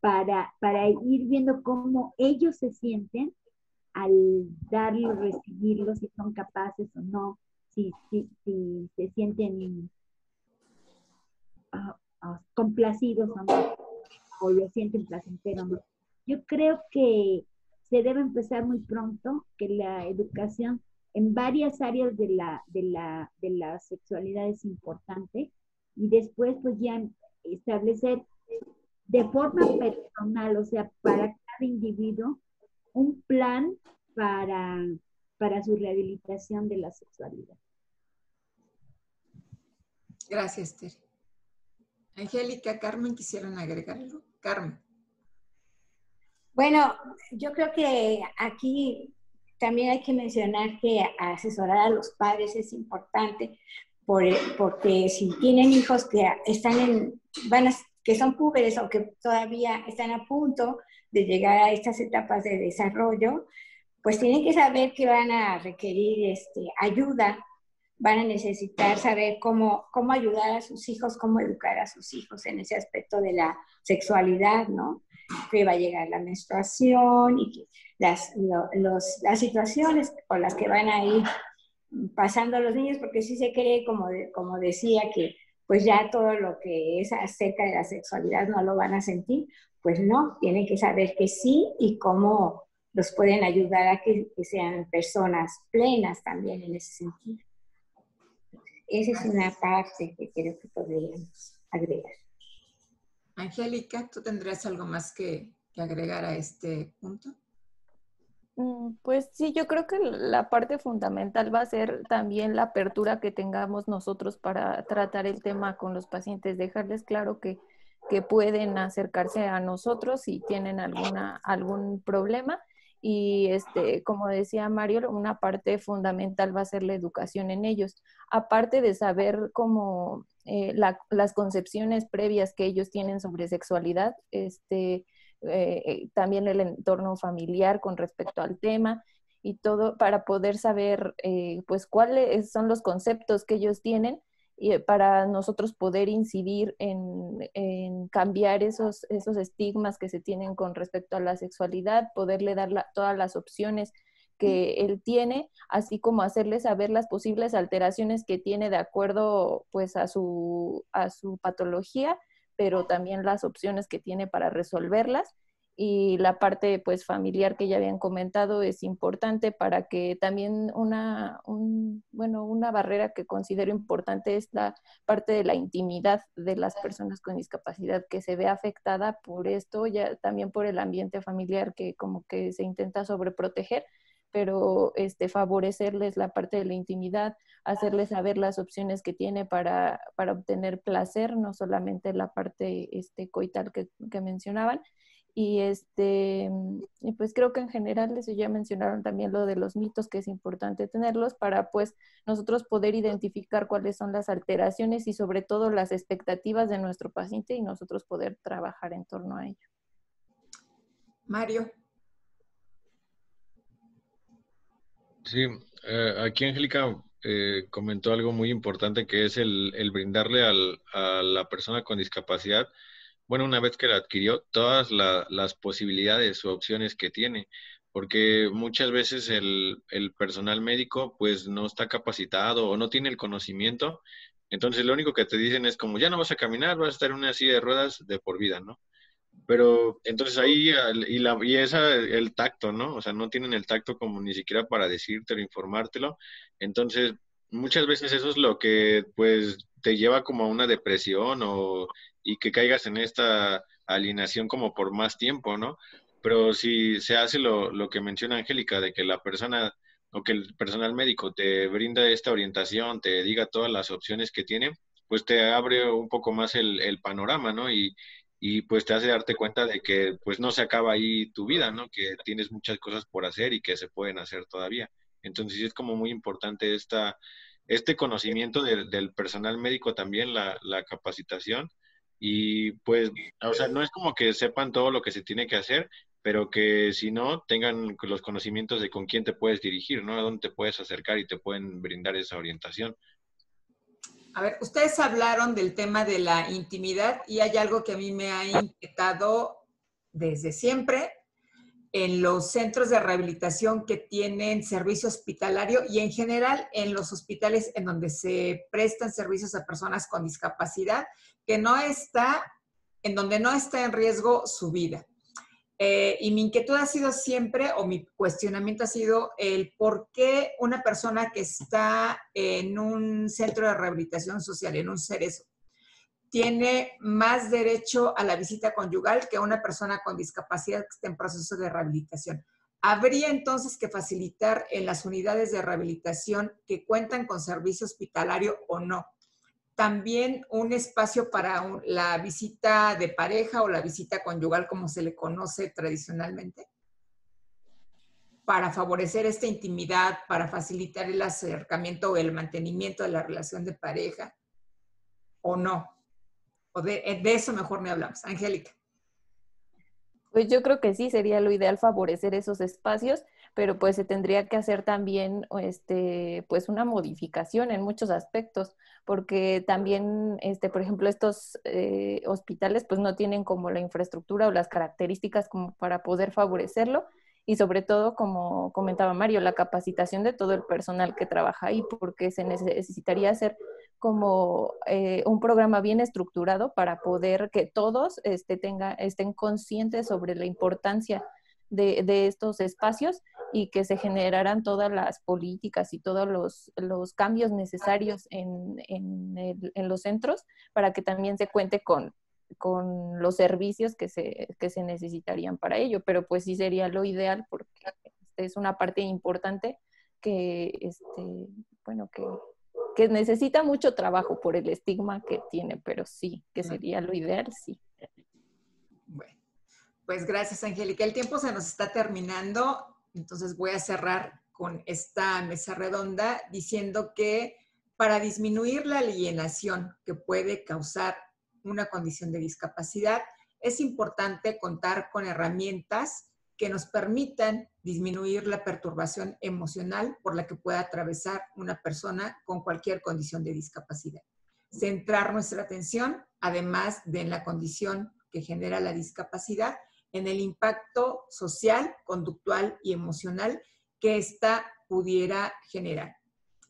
S4: para, para ir viendo cómo ellos se sienten al darlo, recibirlo, si son capaces o no, si, si, si se sienten ah, complacidos o no, o lo sienten placentero. Yo creo que se debe empezar muy pronto, que la educación en varias áreas de la, de la, de la sexualidad es importante y después pues ya establecer de forma personal, o sea, para cada individuo, un plan para, para su rehabilitación de la sexualidad.
S1: Gracias, Tere. Angélica, Carmen, ¿quisieron agregarlo? Carmen.
S5: Bueno, yo creo que aquí también hay que mencionar que asesorar a los padres es importante porque si tienen hijos que están en, van que son púberes o que todavía están a punto de llegar a estas etapas de desarrollo, pues tienen que saber que van a requerir este, ayuda, van a necesitar saber cómo, cómo ayudar a sus hijos, cómo educar a sus hijos en ese aspecto de la sexualidad, ¿no? que va a llegar la menstruación y las, las situaciones por las que van a ir pasando los niños, porque sí se cree, como, como decía, que pues ya todo lo que es acerca de la sexualidad no lo van a sentir, pues no, tienen que saber que sí y cómo los pueden ayudar a que, que sean personas plenas también en ese sentido. Esa es una parte que creo que podríamos agregar.
S1: Angélica, ¿tú tendrías algo más que, agregar a este punto?
S3: Mm, pues sí, yo creo que la parte fundamental va a ser también la apertura que tengamos nosotros para tratar el tema con los pacientes, dejarles claro que, que pueden acercarse a nosotros si tienen alguna, algún problema y este, como decía Mario, una parte fundamental va a ser la educación en ellos, aparte de saber cómo eh, las concepciones previas que ellos tienen sobre sexualidad, este, eh, también el entorno familiar con respecto al tema y todo para poder saber eh, pues cuáles son los conceptos que ellos tienen y eh, para nosotros poder incidir en, cambiar esos, esos estigmas que se tienen con respecto a la sexualidad, poderle dar todas las opciones que él tiene, así como hacerle saber las posibles alteraciones que tiene de acuerdo pues a su, a su patología, pero también las opciones que tiene para resolverlas y la parte pues familiar que ya habían comentado es importante para que también una, bueno, una barrera que considero importante es la parte de la intimidad de las personas con discapacidad que se ve afectada por esto, ya también por el ambiente familiar que como que se intenta sobreproteger pero este, favorecerles la parte de la intimidad, hacerles saber las opciones que tiene para, para obtener placer, no solamente la parte este, coital que, que mencionaban, y este, y pues creo que en general eso ya mencionaron también lo de los mitos, que es importante tenerlos para pues nosotros poder identificar cuáles son las alteraciones y sobre todo las expectativas de nuestro paciente y nosotros poder trabajar en torno a ello.
S1: Mario.
S2: Sí, eh, aquí Angélica eh, comentó algo muy importante que es el, el brindarle al, a la persona con discapacidad bueno, una vez que la adquirió, todas las posibilidades o opciones que tiene, porque muchas veces el, personal médico pues no está capacitado o no tiene el conocimiento, entonces lo único que te dicen es como ya no vas a caminar, vas a estar en una silla de ruedas de por vida, ¿no? Pero entonces ahí, y, y esa, el tacto, ¿no? O sea, no tienen el tacto como ni siquiera para decírtelo, informártelo. Entonces, muchas veces eso es lo que pues te lleva como a una depresión o y que caigas en esta alineación como por más tiempo, ¿no? Pero si se hace lo, lo que menciona Angélica, de que la persona o que el personal médico te brinda esta orientación, te diga todas las opciones que tiene, pues te abre un poco más el, el panorama, ¿no? Y, y pues te hace darte cuenta de que pues no se acaba ahí tu vida, ¿no? Que tienes muchas cosas por hacer y que se pueden hacer todavía. Entonces es como muy importante esta, este conocimiento del personal médico también, la, la capacitación, y pues, o sea, no es como que sepan todo lo que se tiene que hacer, pero que si no, tengan los conocimientos de con quién te puedes dirigir, ¿no? A dónde te puedes acercar y te pueden brindar esa orientación.
S1: A ver, ustedes hablaron del tema de la intimidad y hay algo que a mí me ha inquietado desde siempre en los centros de rehabilitación que tienen servicio hospitalario y en general en los hospitales en donde se prestan servicios a personas con discapacidad que no está, en donde no está en riesgo su vida. Eh, y mi inquietud ha sido siempre, o mi cuestionamiento ha sido el por qué una persona que está en un centro de rehabilitación social, en un cerezo, tiene más derecho a la visita conyugal que una persona con discapacidad que está en proceso de rehabilitación. Habría entonces que facilitar en las unidades de rehabilitación que cuentan con servicio hospitalario o no también un espacio para la visita de pareja o la visita conyugal, como se le conoce tradicionalmente, para favorecer esta intimidad, para facilitar el acercamiento o el mantenimiento de la relación de pareja, o no. O de, de eso mejor me hablamos. Angélica.
S3: Pues yo creo que sí, sería lo ideal favorecer esos espacios pero pues se tendría que hacer también este, pues una modificación en muchos aspectos, porque también, este, por ejemplo, estos eh, hospitales pues no tienen como la infraestructura o las características como para poder favorecerlo y sobre todo, como comentaba Mario, la capacitación de todo el personal que trabaja ahí, porque se necesitaría hacer como eh, un programa bien estructurado para poder que todos este, estén conscientes sobre la importancia de, estos espacios y que se generaran todas las políticas y todos los, cambios necesarios en, los centros para que también se cuente con, los servicios que se, que necesitarían para ello. Pero pues sí sería lo ideal porque es una parte importante que, este, bueno, que, que necesita mucho trabajo por el estigma que tiene, pero sí, que sería lo ideal, sí.
S1: Bueno. Pues gracias, Angélica. El tiempo se nos está terminando. Entonces voy a cerrar con esta mesa redonda diciendo que para disminuir la alienación que puede causar una condición de discapacidad, es importante contar con herramientas que nos permitan disminuir la perturbación emocional por la que pueda atravesar una persona con cualquier condición de discapacidad. Centrar nuestra atención, además de en la condición que genera la discapacidad, en el impacto social, conductual y emocional que ésta pudiera generar.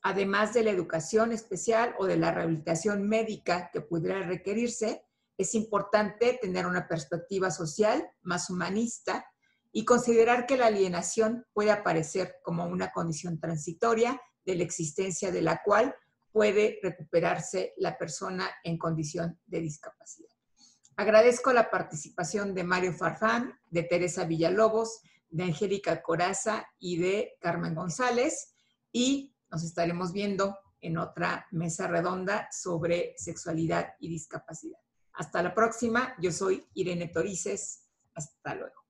S1: Además de la educación especial o de la rehabilitación médica que pudiera requerirse, es importante tener una perspectiva social más humanista y considerar que la alienación puede aparecer como una condición transitoria de la existencia de la cual puede recuperarse la persona en condición de discapacidad. Agradezco la participación de Mario Farfán, de Teresa Villalobos, de Angélica Coraza y de Carmen González y nos estaremos viendo en otra mesa redonda sobre sexualidad y discapacidad. Hasta la próxima, yo soy Irene Torices. Hasta luego.